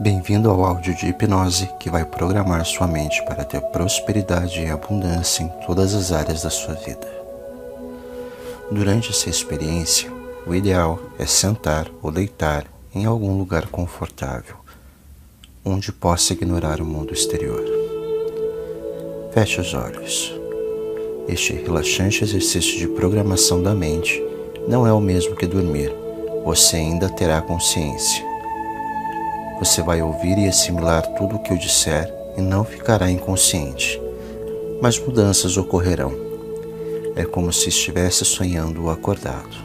Bem-vindo ao áudio de hipnose que vai programar sua mente para ter prosperidade e abundância em todas as áreas da sua vida. Durante essa experiência, o ideal é sentar ou deitar em algum lugar confortável, onde possa ignorar o mundo exterior. Feche os olhos. Este relaxante exercício de programação da mente não é o mesmo que dormir, você ainda terá consciência você vai ouvir e assimilar tudo o que eu disser e não ficará inconsciente. Mas mudanças ocorrerão. É como se estivesse sonhando acordado.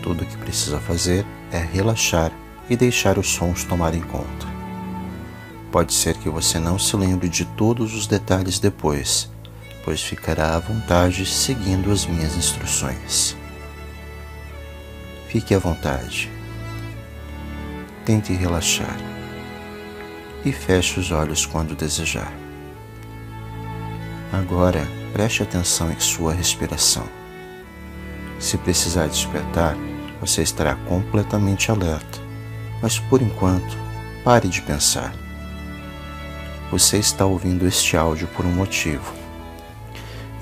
Tudo o que precisa fazer é relaxar e deixar os sons tomarem conta. Pode ser que você não se lembre de todos os detalhes depois, pois ficará à vontade seguindo as minhas instruções. Fique à vontade tente relaxar e feche os olhos quando desejar. Agora preste atenção em sua respiração. Se precisar despertar, você estará completamente alerta, mas por enquanto, pare de pensar. Você está ouvindo este áudio por um motivo.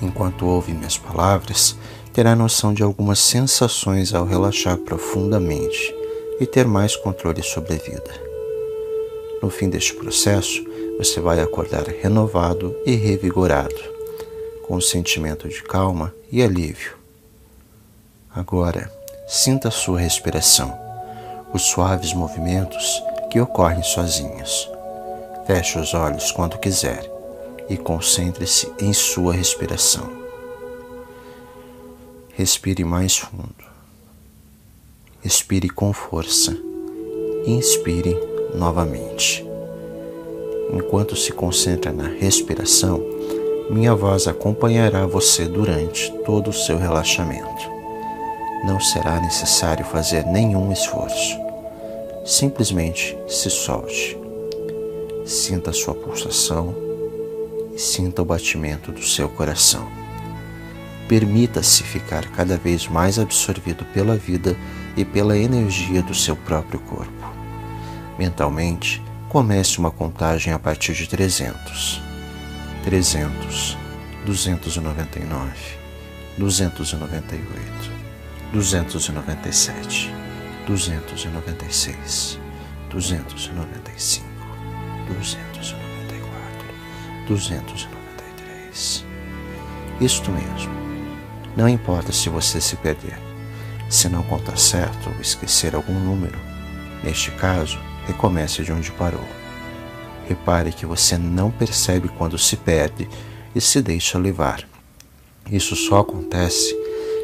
Enquanto ouve minhas palavras, terá noção de algumas sensações ao relaxar profundamente e ter mais controle sobre a vida. No fim deste processo, você vai acordar renovado e revigorado, com um sentimento de calma e alívio. Agora, sinta a sua respiração, os suaves movimentos que ocorrem sozinhos. Feche os olhos quando quiser e concentre-se em sua respiração. Respire mais fundo. Expire com força. Inspire novamente. Enquanto se concentra na respiração, minha voz acompanhará você durante todo o seu relaxamento. Não será necessário fazer nenhum esforço. Simplesmente se solte. Sinta a sua pulsação e sinta o batimento do seu coração. Permita-se ficar cada vez mais absorvido pela vida e pela energia do seu próprio corpo. Mentalmente, comece uma contagem a partir de 300. 300, 299, 298, 297, 296, 295, 294, 293. Isto mesmo. Não importa se você se perder. Se não contar certo ou esquecer algum número, neste caso, recomece de onde parou. Repare que você não percebe quando se perde e se deixa levar. Isso só acontece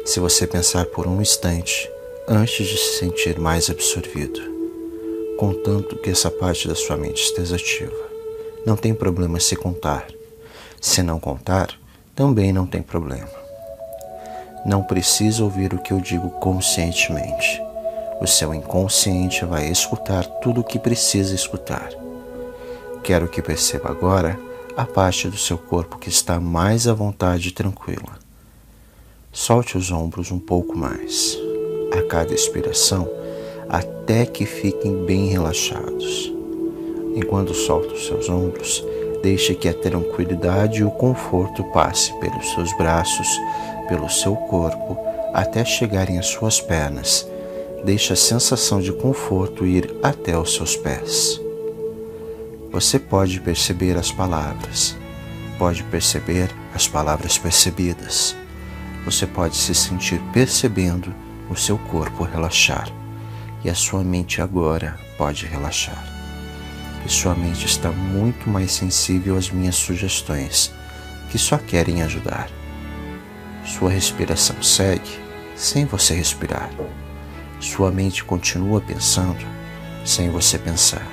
se você pensar por um instante antes de se sentir mais absorvido, contanto que essa parte da sua mente esteja ativa. Não tem problema se contar. Se não contar, também não tem problema. Não precisa ouvir o que eu digo conscientemente. O seu inconsciente vai escutar tudo o que precisa escutar. Quero que perceba agora a parte do seu corpo que está mais à vontade e tranquila. Solte os ombros um pouco mais, a cada expiração, até que fiquem bem relaxados. Enquanto solta os seus ombros, deixe que a tranquilidade e o conforto passe pelos seus braços, pelo seu corpo até chegarem às suas pernas. Deixe a sensação de conforto ir até os seus pés. Você pode perceber as palavras, pode perceber as palavras percebidas. Você pode se sentir percebendo o seu corpo relaxar e a sua mente agora pode relaxar. E sua mente está muito mais sensível às minhas sugestões, que só querem ajudar. Sua respiração segue sem você respirar. Sua mente continua pensando sem você pensar.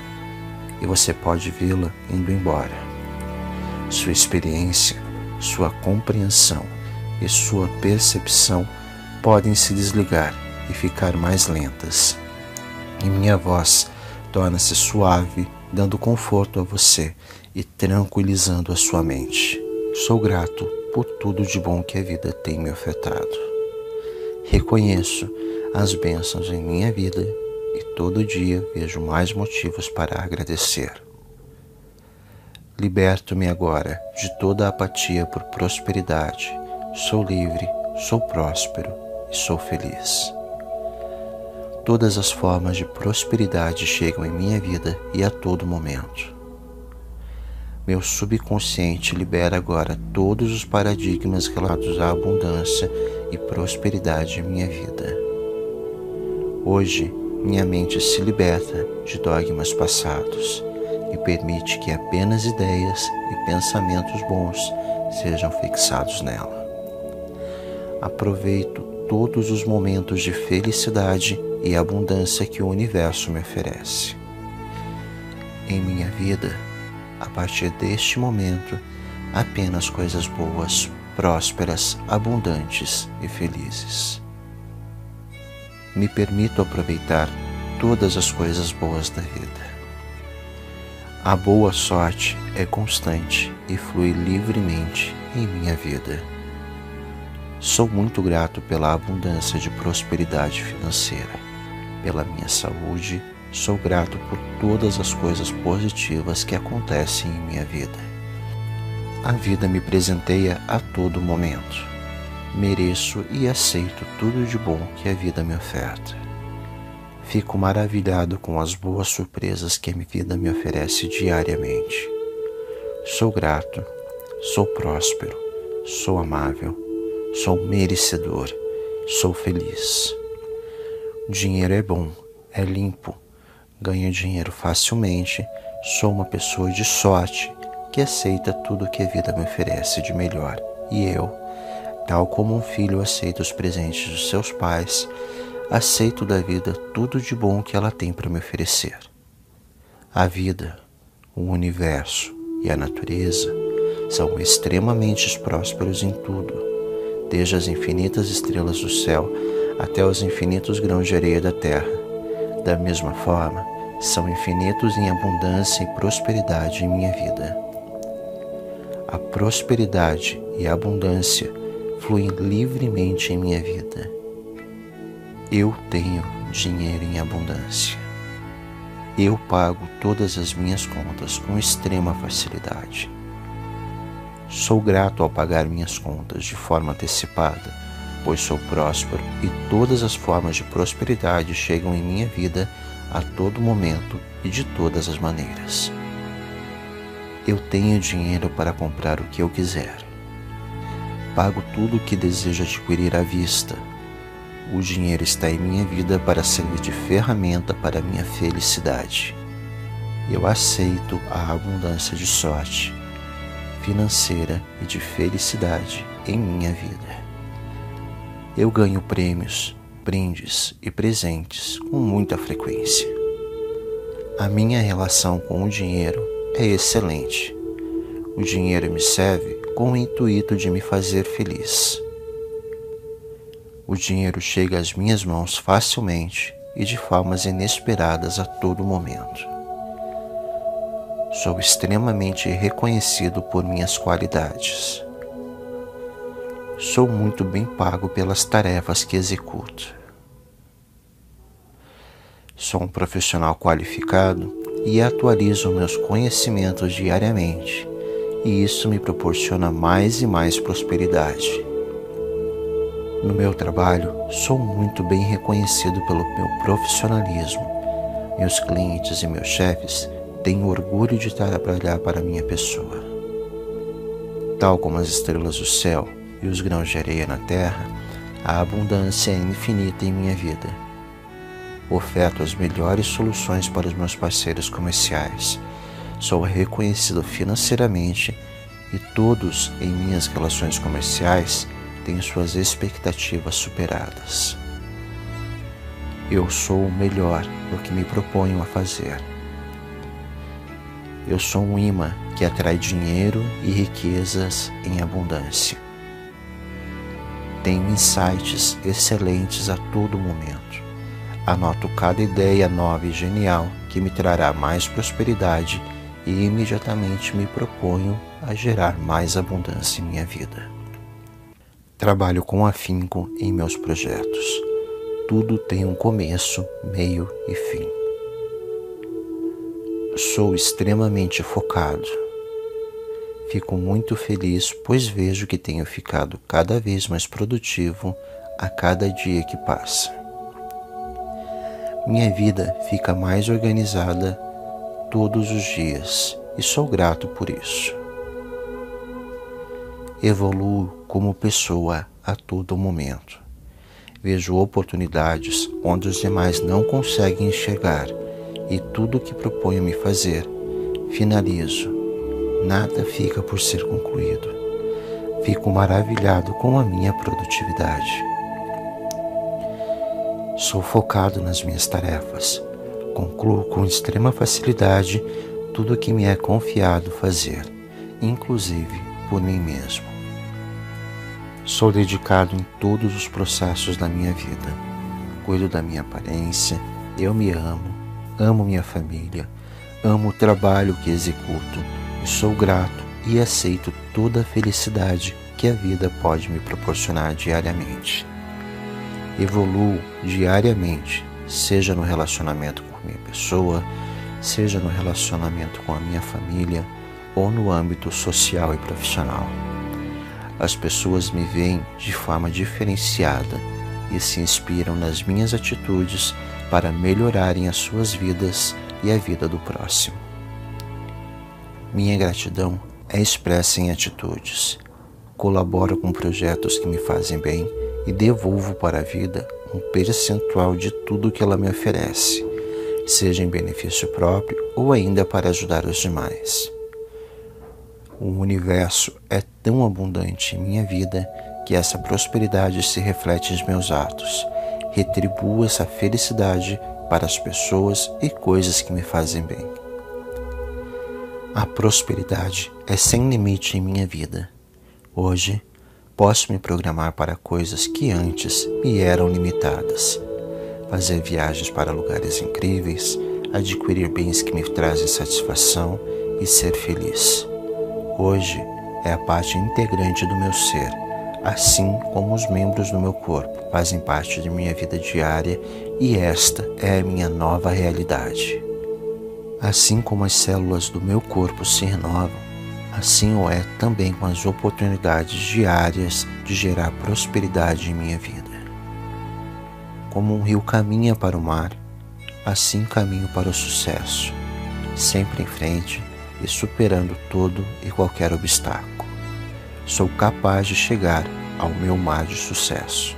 E você pode vê-la indo embora. Sua experiência, sua compreensão e sua percepção podem se desligar e ficar mais lentas. E minha voz torna-se suave, dando conforto a você e tranquilizando a sua mente. Sou grato por tudo de bom que a vida tem me ofertado. Reconheço as bênçãos em minha vida e todo dia vejo mais motivos para agradecer. Liberto-me agora de toda a apatia por prosperidade. Sou livre, sou próspero e sou feliz. Todas as formas de prosperidade chegam em minha vida e a todo momento. Meu subconsciente libera agora todos os paradigmas relatos à abundância e prosperidade em minha vida. Hoje, minha mente se liberta de dogmas passados e permite que apenas ideias e pensamentos bons sejam fixados nela. Aproveito todos os momentos de felicidade e abundância que o universo me oferece. Em minha vida, a partir deste momento, apenas coisas boas, prósperas, abundantes e felizes. Me permito aproveitar todas as coisas boas da vida. A boa sorte é constante e flui livremente em minha vida. Sou muito grato pela abundância de prosperidade financeira, pela minha saúde, sou grato por todas as coisas positivas que acontecem em minha vida. A vida me presenteia a todo momento. Mereço e aceito tudo de bom que a vida me oferta. Fico maravilhado com as boas surpresas que a vida me oferece diariamente. Sou grato, sou próspero, sou amável, sou merecedor, sou feliz. Dinheiro é bom, é limpo, ganho dinheiro facilmente, sou uma pessoa de sorte que aceita tudo que a vida me oferece de melhor. E eu, tal como um filho aceita os presentes dos seus pais, aceito da vida tudo de bom que ela tem para me oferecer. A vida, o universo e a natureza são extremamente prósperos em tudo, desde as infinitas estrelas do céu até os infinitos grãos de areia da terra. Da mesma forma, são infinitos em abundância e prosperidade em minha vida. A prosperidade e a abundância fluem livremente em minha vida eu tenho dinheiro em abundância. Eu pago todas as minhas contas com extrema facilidade. Sou grato ao pagar minhas contas de forma antecipada, pois sou próspero e todas as formas de prosperidade chegam em minha vida a todo momento e de todas as maneiras. Eu tenho dinheiro para comprar o que eu quiser. Pago tudo o que desejo adquirir à vista o dinheiro está em minha vida para servir de ferramenta para minha felicidade. Eu aceito a abundância de sorte financeira e de felicidade em minha vida. Eu ganho prêmios, brindes e presentes com muita frequência. A minha relação com o dinheiro é excelente. O dinheiro me serve com o intuito de me fazer feliz. O dinheiro chega às minhas mãos facilmente e de formas inesperadas a todo momento. Sou extremamente reconhecido por minhas qualidades. Sou muito bem pago pelas tarefas que executo. Sou um profissional qualificado e atualizo meus conhecimentos diariamente, e isso me proporciona mais e mais prosperidade. No meu trabalho, sou muito bem reconhecido pelo meu profissionalismo. Meus clientes e meus chefes têm orgulho de trabalhar para minha pessoa. Tal como as estrelas do céu e os grãos de areia na terra, a abundância é infinita em minha vida. Oferto as melhores soluções para os meus parceiros comerciais. Sou reconhecido financeiramente e todos em minhas relações comerciais têm suas expectativas superadas. Eu sou o melhor no que me proponho a fazer. Eu sou um imã que atrai dinheiro e riquezas em abundância. Tenho insights excelentes a todo momento. Anoto cada ideia nova e genial que me trará mais prosperidade e imediatamente me proponho a gerar mais abundância em minha vida. Trabalho com afinco em meus projetos. tudo tem um começo, meio e fim. Sou extremamente focado. Fico muito feliz, pois vejo que tenho ficado cada vez mais produtivo a cada dia que passa. Minha vida fica mais organizada todos os dias e sou grato por isso. Evoluo como pessoa a todo momento. Vejo oportunidades onde os demais não conseguem enxergar e tudo o que proponho me fazer, finalizo. Nada fica por ser concluído. Fico maravilhado com a minha produtividade. Sou focado nas minhas tarefas. Concluo com extrema facilidade tudo o que me é confiado fazer, inclusive por mim mesmo. Sou dedicado em todos os processos da minha vida. Cuido da minha aparência, eu me amo, amo minha família, amo o trabalho que executo e sou grato e aceito toda a felicidade que a vida pode me proporcionar diariamente. Evoluo diariamente, seja no relacionamento com minha pessoa, seja no relacionamento com a minha família ou no âmbito social e profissional. As pessoas me veem de forma diferenciada e se inspiram nas minhas atitudes para melhorarem as suas vidas e a vida do próximo. Minha gratidão é expressa em atitudes. Colaboro com projetos que me fazem bem e devolvo para a vida um percentual de tudo que ela me oferece, seja em benefício próprio ou ainda para ajudar os demais. O universo é tão abundante em minha vida que essa prosperidade se reflete em meus atos. Retribuo essa felicidade para as pessoas e coisas que me fazem bem. A prosperidade é sem limite em minha vida. Hoje, posso me programar para coisas que antes me eram limitadas. Fazer viagens para lugares incríveis, adquirir bens que me trazem satisfação e ser feliz hoje é a parte integrante do meu ser, assim como os membros do meu corpo fazem parte de minha vida diária e esta é a minha nova realidade. Assim como as células do meu corpo se renovam, assim o é também com as oportunidades diárias de gerar prosperidade em minha vida. Como um rio caminha para o mar, assim caminho para o sucesso, sempre em frente e superando todo e qualquer obstáculo. Sou capaz de chegar ao meu mar de sucesso.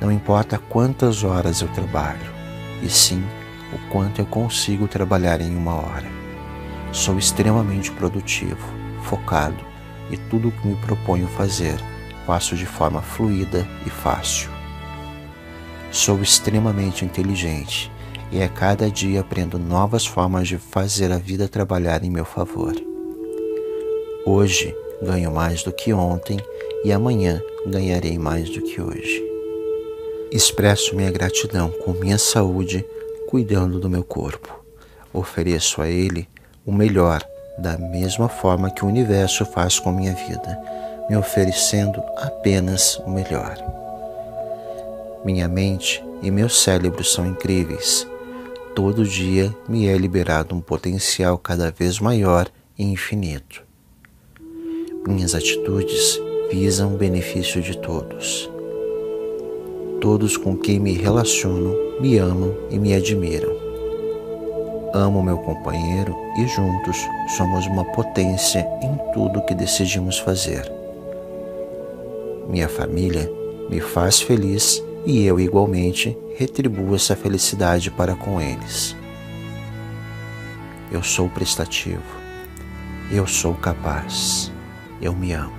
Não importa quantas horas eu trabalho, e sim o quanto eu consigo trabalhar em uma hora. Sou extremamente produtivo, focado e tudo o que me proponho fazer faço de forma fluida e fácil. Sou extremamente inteligente e a cada dia aprendo novas formas de fazer a vida trabalhar em meu favor. Hoje ganho mais do que ontem e amanhã ganharei mais do que hoje. Expresso minha gratidão com minha saúde, cuidando do meu corpo. Ofereço a ele o melhor, da mesma forma que o universo faz com minha vida, me oferecendo apenas o melhor. Minha mente e meu cérebro são incríveis todo dia me é liberado um potencial cada vez maior e infinito. Minhas atitudes visam o benefício de todos. Todos com quem me relaciono me amam e me admiram. Amo meu companheiro e juntos somos uma potência em tudo que decidimos fazer. Minha família me faz feliz e eu igualmente retribuo essa felicidade para com eles. Eu sou prestativo, eu sou capaz, eu me amo.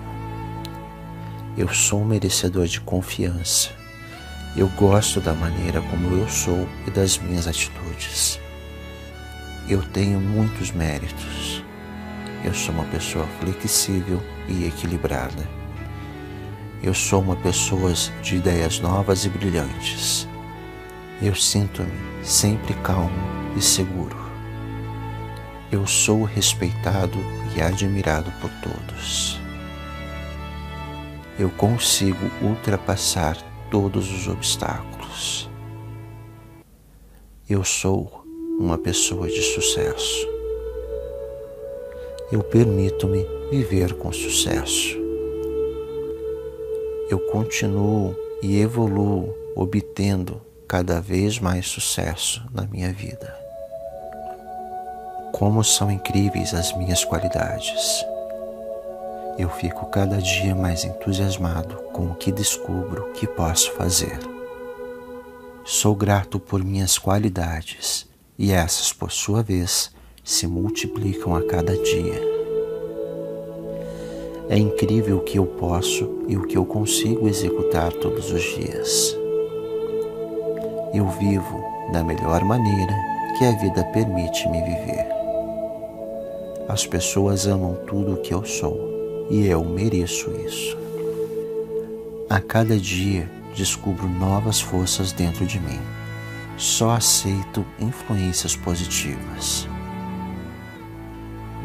Eu sou merecedor de confiança. Eu gosto da maneira como eu sou e das minhas atitudes. Eu tenho muitos méritos. Eu sou uma pessoa flexível e equilibrada. Eu sou uma pessoa de ideias novas e brilhantes. Eu sinto-me sempre calmo e seguro. Eu sou respeitado e admirado por todos. Eu consigo ultrapassar todos os obstáculos. Eu sou uma pessoa de sucesso. Eu permito-me viver com sucesso. Eu continuo e evoluo obtendo cada vez mais sucesso na minha vida. Como são incríveis as minhas qualidades. Eu fico cada dia mais entusiasmado com o que descubro que posso fazer. Sou grato por minhas qualidades e essas, por sua vez, se multiplicam a cada dia. É incrível o que eu posso e o que eu consigo executar todos os dias. Eu vivo da melhor maneira que a vida permite me viver. As pessoas amam tudo o que eu sou e eu mereço isso. A cada dia descubro novas forças dentro de mim. Só aceito influências positivas.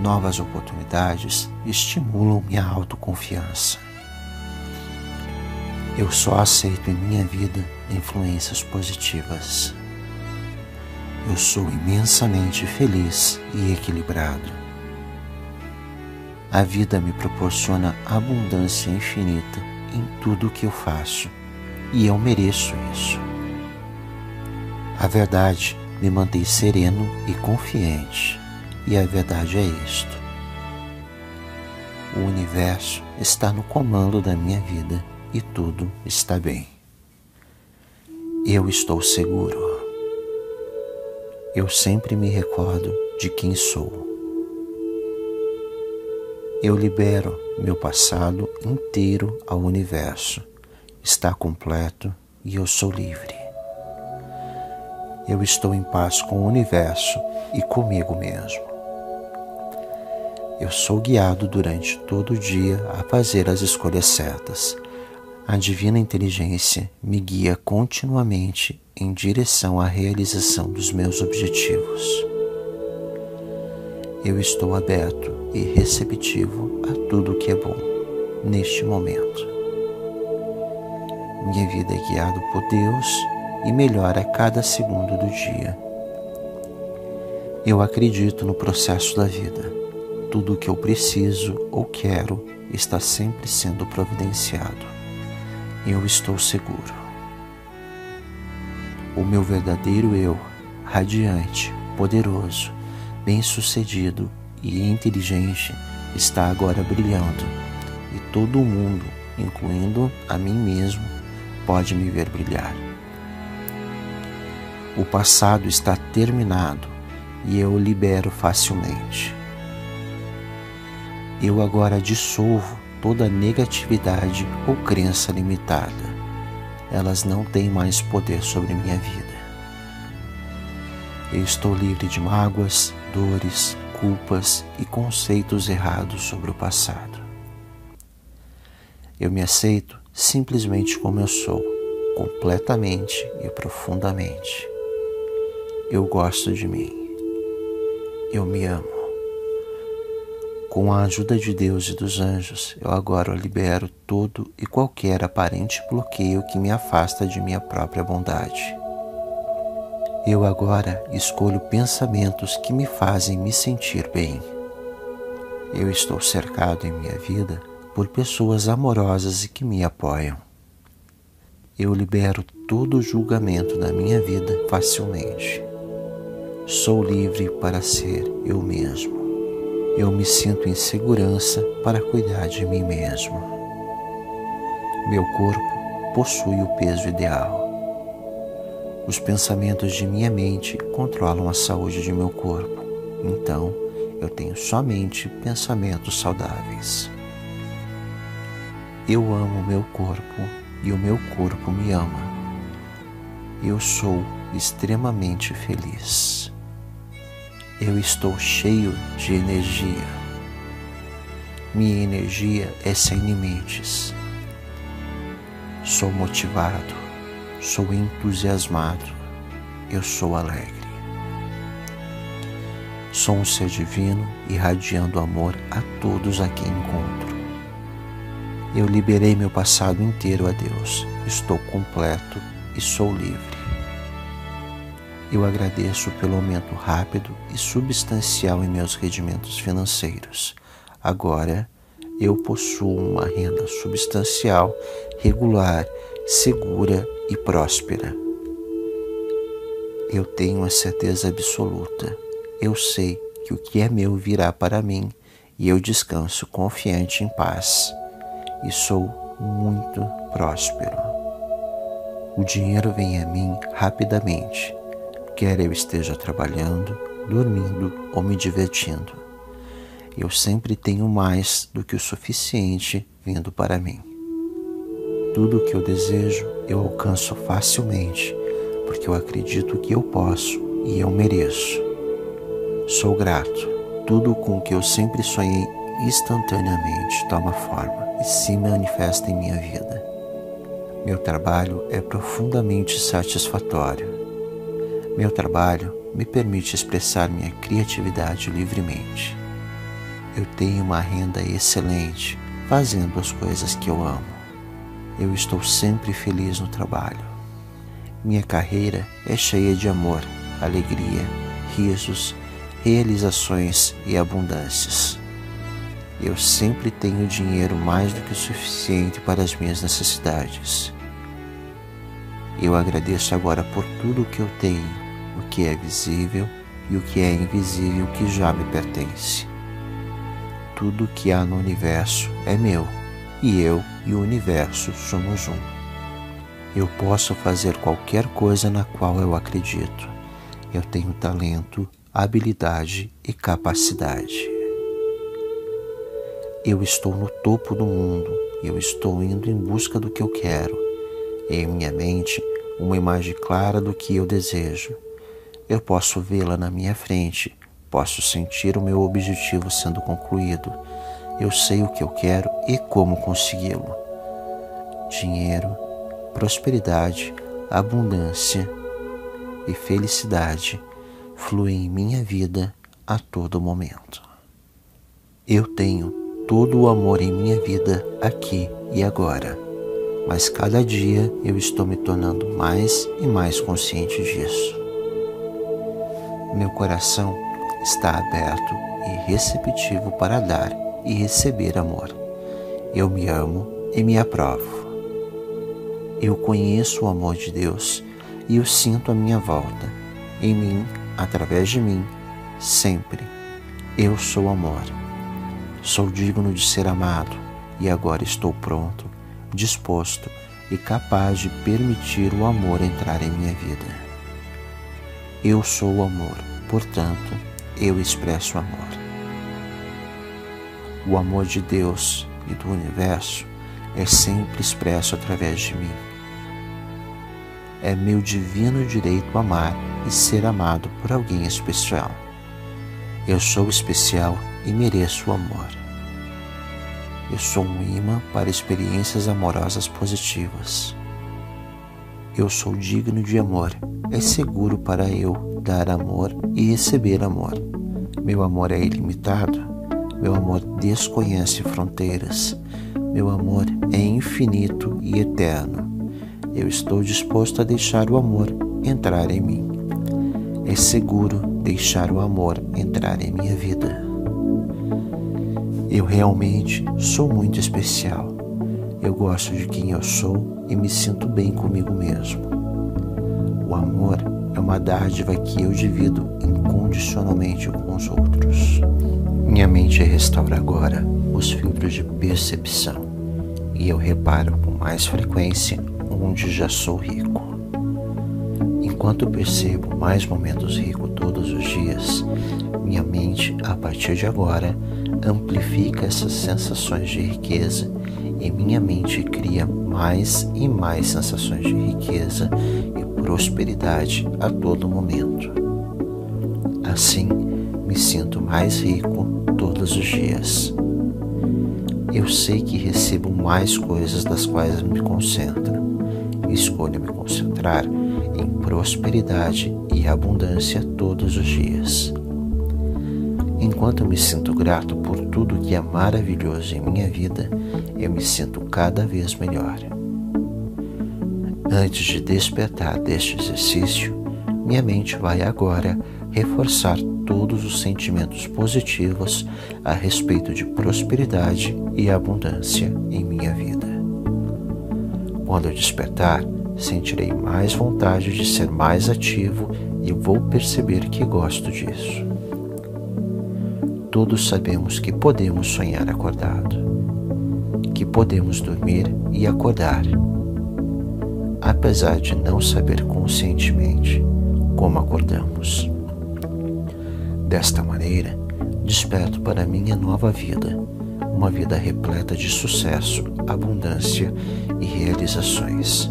Novas oportunidades estimulam minha autoconfiança. Eu só aceito em minha vida influências positivas. Eu sou imensamente feliz e equilibrado. A vida me proporciona abundância infinita em tudo o que eu faço e eu mereço isso. A verdade me mantém sereno e confiante, e a verdade é isto: o universo está no comando da minha vida e tudo está bem. Eu estou seguro. Eu sempre me recordo de quem sou. Eu libero meu passado inteiro ao universo está completo e eu sou livre. Eu estou em paz com o universo e comigo mesmo. Eu sou guiado durante todo o dia a fazer as escolhas certas. A divina inteligência me guia continuamente em direção à realização dos meus objetivos. Eu estou aberto e receptivo a tudo que é bom neste momento. Minha vida é guiada por Deus e melhora a cada segundo do dia. Eu acredito no processo da vida. Tudo o que eu preciso ou quero está sempre sendo providenciado. Eu estou seguro. O meu verdadeiro eu, radiante, poderoso, bem-sucedido e inteligente, está agora brilhando e todo mundo, incluindo a mim mesmo, pode me ver brilhar. O passado está terminado e eu o libero facilmente. Eu agora dissolvo toda negatividade ou crença limitada. Elas não têm mais poder sobre minha vida. Eu estou livre de mágoas, dores, culpas e conceitos errados sobre o passado. Eu me aceito simplesmente como eu sou, completamente e profundamente. Eu gosto de mim. Eu me amo. Com a ajuda de Deus e dos anjos, eu agora libero todo e qualquer aparente bloqueio que me afasta de minha própria bondade. Eu agora escolho pensamentos que me fazem me sentir bem. Eu estou cercado em minha vida por pessoas amorosas e que me apoiam. Eu libero todo julgamento da minha vida facilmente. Sou livre para ser eu mesmo. Eu me sinto em segurança para cuidar de mim mesmo. Meu corpo possui o peso ideal. Os pensamentos de minha mente controlam a saúde de meu corpo. Então, eu tenho somente pensamentos saudáveis. Eu amo meu corpo e o meu corpo me ama. Eu sou extremamente feliz. Eu estou cheio de energia. Minha energia é sem limites. Sou motivado, sou entusiasmado, eu sou alegre. Sou um ser divino irradiando amor a todos a quem encontro. Eu liberei meu passado inteiro a Deus. Estou completo e sou livre. Eu agradeço pelo aumento rápido e substancial em meus rendimentos financeiros. Agora, eu possuo uma renda substancial, regular, segura e próspera. Eu tenho a certeza absoluta. Eu sei que o que é meu virá para mim e eu descanso confiante em paz e sou muito próspero. O dinheiro vem a mim rapidamente, quer eu esteja trabalhando, dormindo ou me divertindo. Eu sempre tenho mais do que o suficiente vindo para mim. Tudo o que eu desejo eu alcanço facilmente, porque eu acredito que eu posso e eu mereço. Sou grato. Tudo com o que eu sempre sonhei instantaneamente toma forma e se manifesta em minha vida. Meu trabalho é profundamente satisfatório. Meu trabalho me permite expressar minha criatividade livremente. Eu tenho uma renda excelente fazendo as coisas que eu amo. Eu estou sempre feliz no trabalho. Minha carreira é cheia de amor, alegria, risos, realizações e abundâncias. Eu sempre tenho dinheiro mais do que o suficiente para as minhas necessidades. Eu agradeço agora por tudo o que eu tenho, o que é visível e o que é invisível que já me pertence. Tudo que há no universo é meu, e eu e o universo somos um. Eu posso fazer qualquer coisa na qual eu acredito. Eu tenho talento, habilidade e capacidade. Eu estou no topo do mundo, eu estou indo em busca do que eu quero. Em minha mente, uma imagem clara do que eu desejo. Eu posso vê-la na minha frente, posso sentir o meu objetivo sendo concluído. Eu sei o que eu quero e como consegui-lo. Dinheiro, prosperidade, abundância e felicidade fluem em minha vida a todo momento. Eu tenho todo o amor em minha vida aqui e agora. Mas cada dia eu estou me tornando mais e mais consciente disso. Meu coração está aberto e receptivo para dar e receber amor. Eu me amo e me aprovo. Eu conheço o amor de Deus e o sinto à minha volta, em mim, através de mim, sempre. Eu sou amor. Sou digno de ser amado e agora estou pronto, disposto e capaz de permitir o amor entrar em minha vida. Eu sou o amor, portanto, eu expresso amor. O amor de Deus e do universo é sempre expresso através de mim. É meu divino direito amar e ser amado por alguém especial. Eu sou especial e mereço o amor. Eu sou um imã para experiências amorosas positivas. Eu sou digno de amor. É seguro para eu dar amor e receber amor. Meu amor é ilimitado. Meu amor desconhece fronteiras. Meu amor é infinito e eterno. Eu estou disposto a deixar o amor entrar em mim. É seguro deixar o amor entrar em minha vida. Eu realmente sou muito especial. Eu gosto de quem eu sou e me sinto bem comigo mesmo. O amor é uma dádiva que eu divido incondicionalmente com os outros. Minha mente restaura agora os filtros de percepção e eu reparo com mais frequência onde já sou rico. Enquanto percebo mais momentos ricos todos os dias, minha mente, a partir de agora, amplifica essas sensações de riqueza e minha mente cria mais e mais sensações de riqueza e prosperidade a todo momento. Assim, me sinto mais rico todos os dias. Eu sei que recebo mais coisas das quais me concentro. Escolho me concentrar em prosperidade e abundância todos os dias. Enquanto me sinto grato por tudo que é maravilhoso em minha vida, eu me sinto cada vez melhor. Antes de despertar deste exercício, minha mente vai agora reforçar todos os sentimentos positivos a respeito de prosperidade e abundância em minha vida. Quando eu despertar, sentirei mais vontade de ser mais ativo e vou perceber que gosto disso. Todos sabemos que podemos sonhar acordado, que podemos dormir e acordar, apesar de não saber conscientemente como acordamos. Desta maneira, desperto para minha nova vida, uma vida repleta de sucesso, abundância e realizações.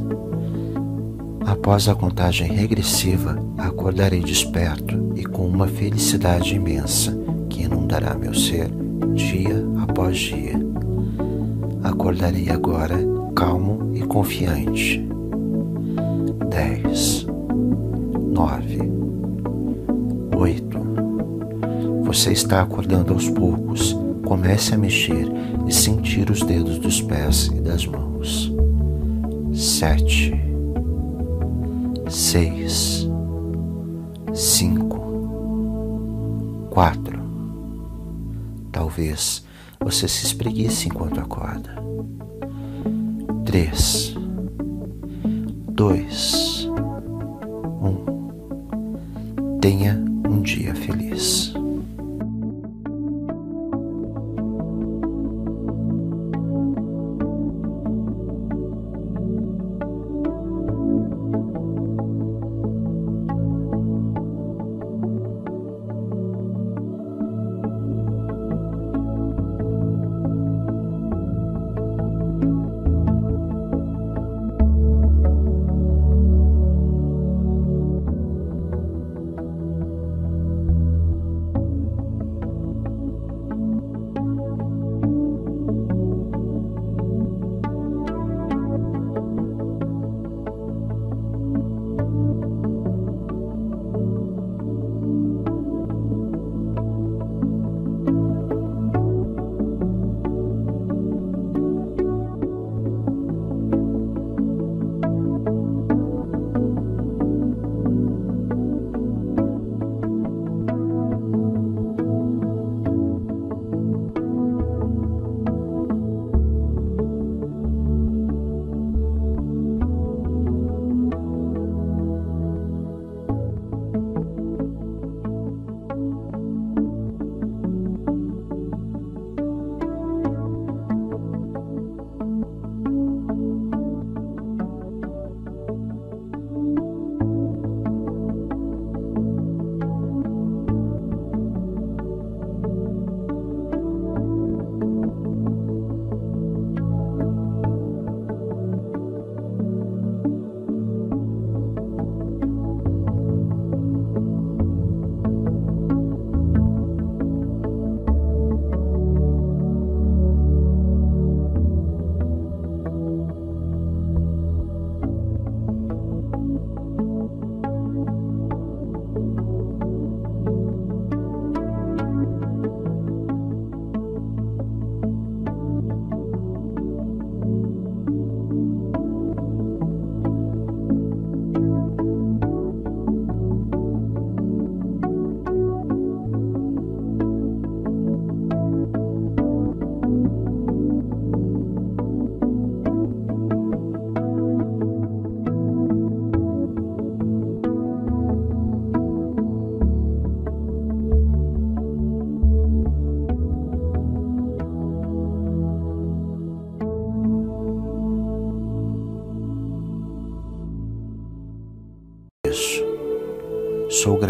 Após a contagem regressiva, acordarei desperto e com uma felicidade imensa que inundará meu ser dia após dia. Acordarei agora calmo e confiante. 10, Você está acordando aos poucos. Comece a mexer e sentir os dedos dos pés e das mãos. Sete seis, cinco, quatro. Talvez você se espreguice enquanto acorda. Três, dois, um. Tenha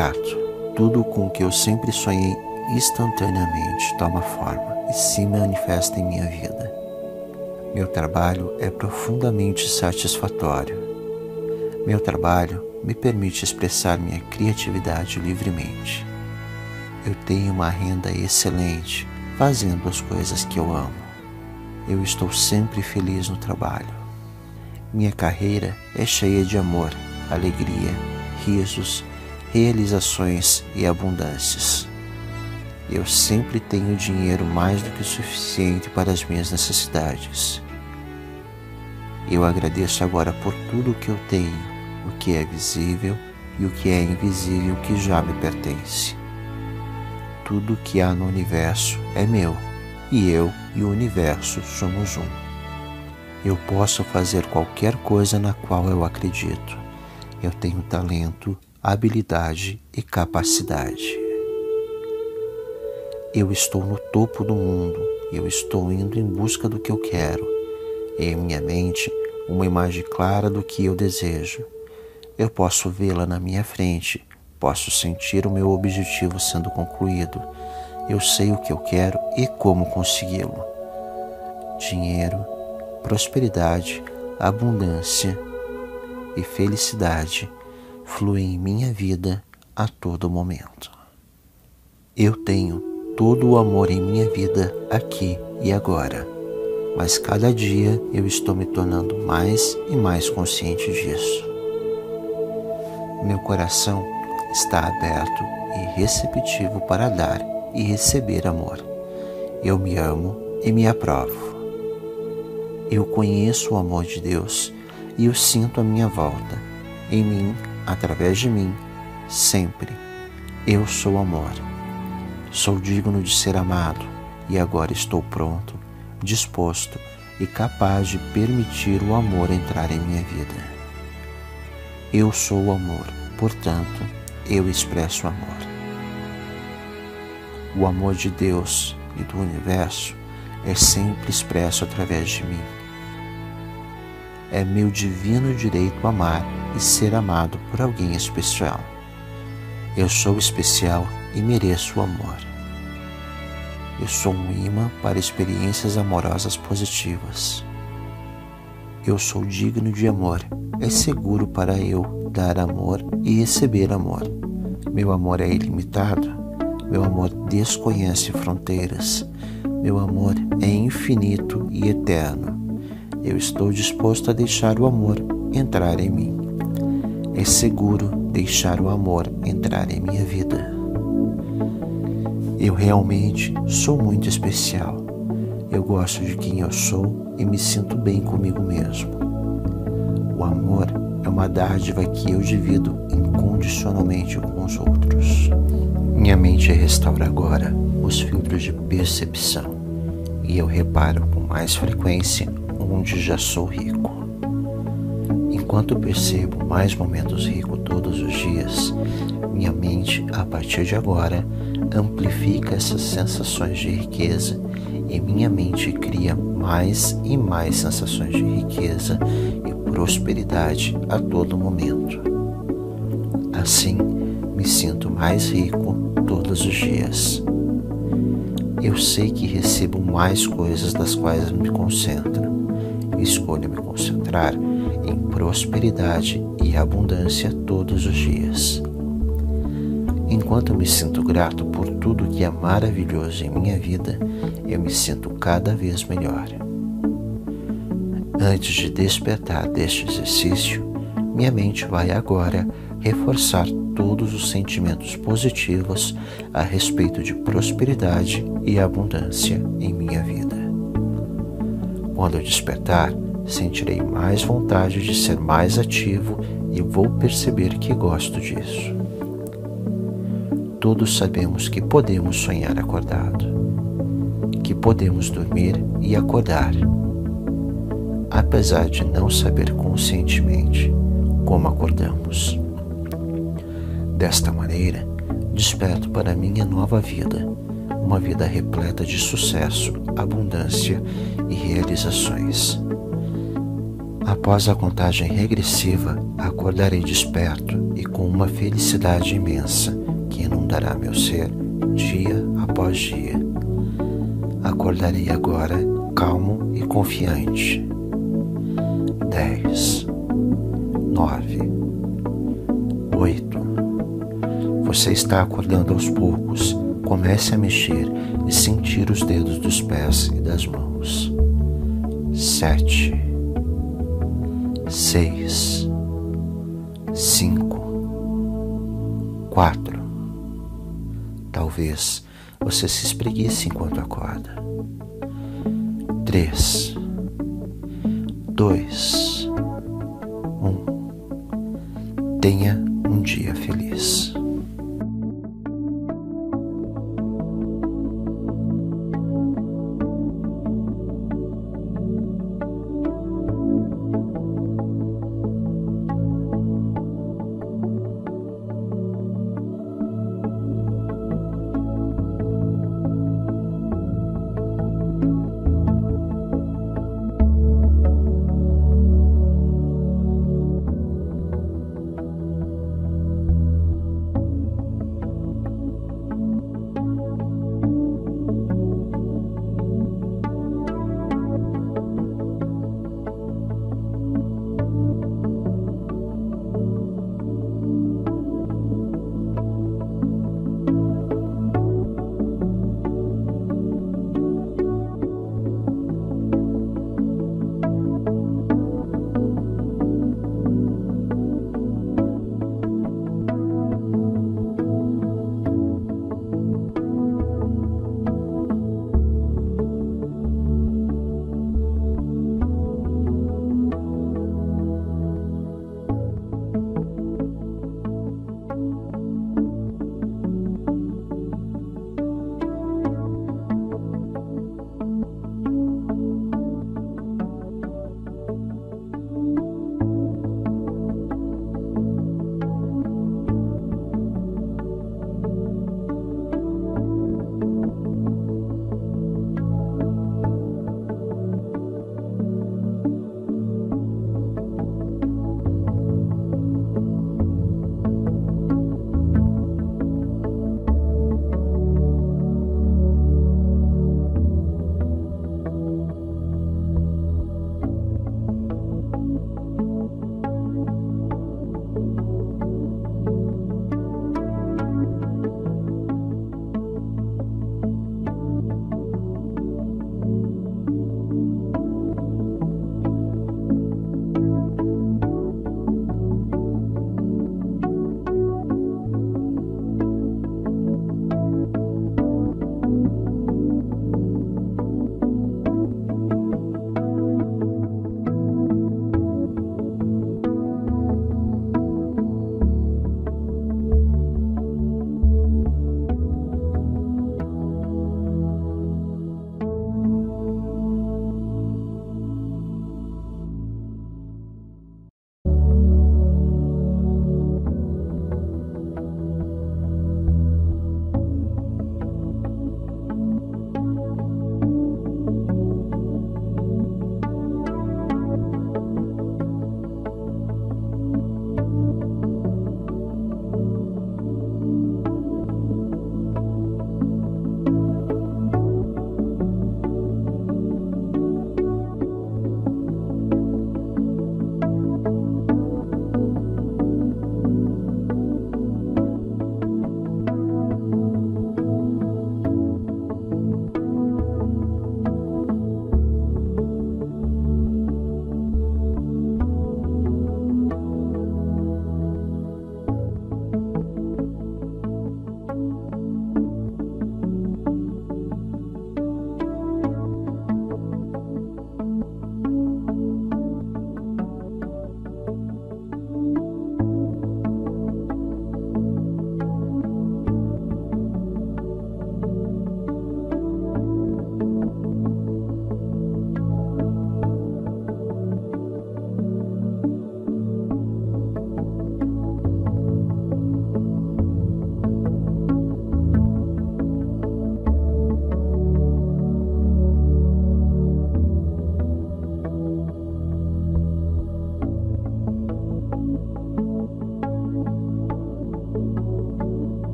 grato. Tudo com o que eu sempre sonhei instantaneamente toma forma e se manifesta em minha vida. Meu trabalho é profundamente satisfatório. Meu trabalho me permite expressar minha criatividade livremente. Eu tenho uma renda excelente fazendo as coisas que eu amo. Eu estou sempre feliz no trabalho. Minha carreira é cheia de amor, alegria, risos realizações e abundâncias. Eu sempre tenho dinheiro mais do que o suficiente para as minhas necessidades. Eu agradeço agora por tudo o que eu tenho, o que é visível e o que é invisível que já me pertence. Tudo que há no universo é meu, e eu e o universo somos um. Eu posso fazer qualquer coisa na qual eu acredito. Eu tenho talento, habilidade e capacidade. Eu estou no topo do mundo, eu estou indo em busca do que eu quero. Em minha mente, uma imagem clara do que eu desejo. Eu posso vê-la na minha frente, posso sentir o meu objetivo sendo concluído. Eu sei o que eu quero e como consegui-lo. Dinheiro, prosperidade, abundância e felicidade fluem em minha vida a todo momento. Eu tenho todo o amor em minha vida aqui e agora, mas cada dia eu estou me tornando mais e mais consciente disso. Meu coração está aberto e receptivo para dar e receber amor. Eu me amo e me aprovo. Eu conheço o amor de Deus e o sinto à minha volta, em mim, através de mim, sempre. Eu sou amor. Sou digno de ser amado e agora estou pronto, disposto e capaz de permitir o amor entrar em minha vida. Eu sou o amor, portanto, eu expresso amor. O amor de Deus e do universo é sempre expresso através de mim. É meu divino direito amar e ser amado por alguém especial. Eu sou especial e mereço o amor. Eu sou um imã para experiências amorosas positivas. Eu sou digno de amor. É seguro para eu dar amor e receber amor. Meu amor é ilimitado. Meu amor desconhece fronteiras. Meu amor é infinito e eterno. Eu estou disposto a deixar o amor entrar em mim. É seguro deixar o amor entrar em minha vida. Eu realmente sou muito especial. Eu gosto de quem eu sou e me sinto bem comigo mesmo. O amor é uma dádiva que eu divido incondicionalmente com os outros. Minha mente restaura agora os filtros de percepção e eu reparo com mais frequência onde já sou rico. Enquanto percebo mais momentos ricos todos os dias, minha mente, a partir de agora, amplifica essas sensações de riqueza e minha mente cria mais e mais sensações de riqueza e prosperidade a todo momento. Assim, me sinto mais rico todos os dias. Eu sei que recebo mais coisas das quais me concentro. Escolho me concentrar em prosperidade e abundância todos os dias. Enquanto me sinto grato por tudo que é maravilhoso em minha vida, eu me sinto cada vez melhor. Antes de despertar deste exercício, minha mente vai agora reforçar todos os sentimentos positivos a respeito de prosperidade e abundância em minha vida. Quando eu despertar, sentirei mais vontade de ser mais ativo e vou perceber que gosto disso. Todos sabemos que podemos sonhar acordado, que podemos dormir e acordar, apesar de não saber conscientemente como acordamos. Desta maneira, desperto para minha nova vida, uma vida repleta de sucesso, abundância e realizações. Após a contagem regressiva, acordarei desperto e com uma felicidade imensa que inundará meu ser dia após dia. Acordarei agora calmo e confiante. 10, 9, 8. Você está acordando aos poucos. Comece a mexer e sentir os dedos dos pés e das mãos. Sete, seis, cinco, quatro, Talvez Você se espreguiça enquanto acorda. Três, dois, um. Tenha um dia feliz.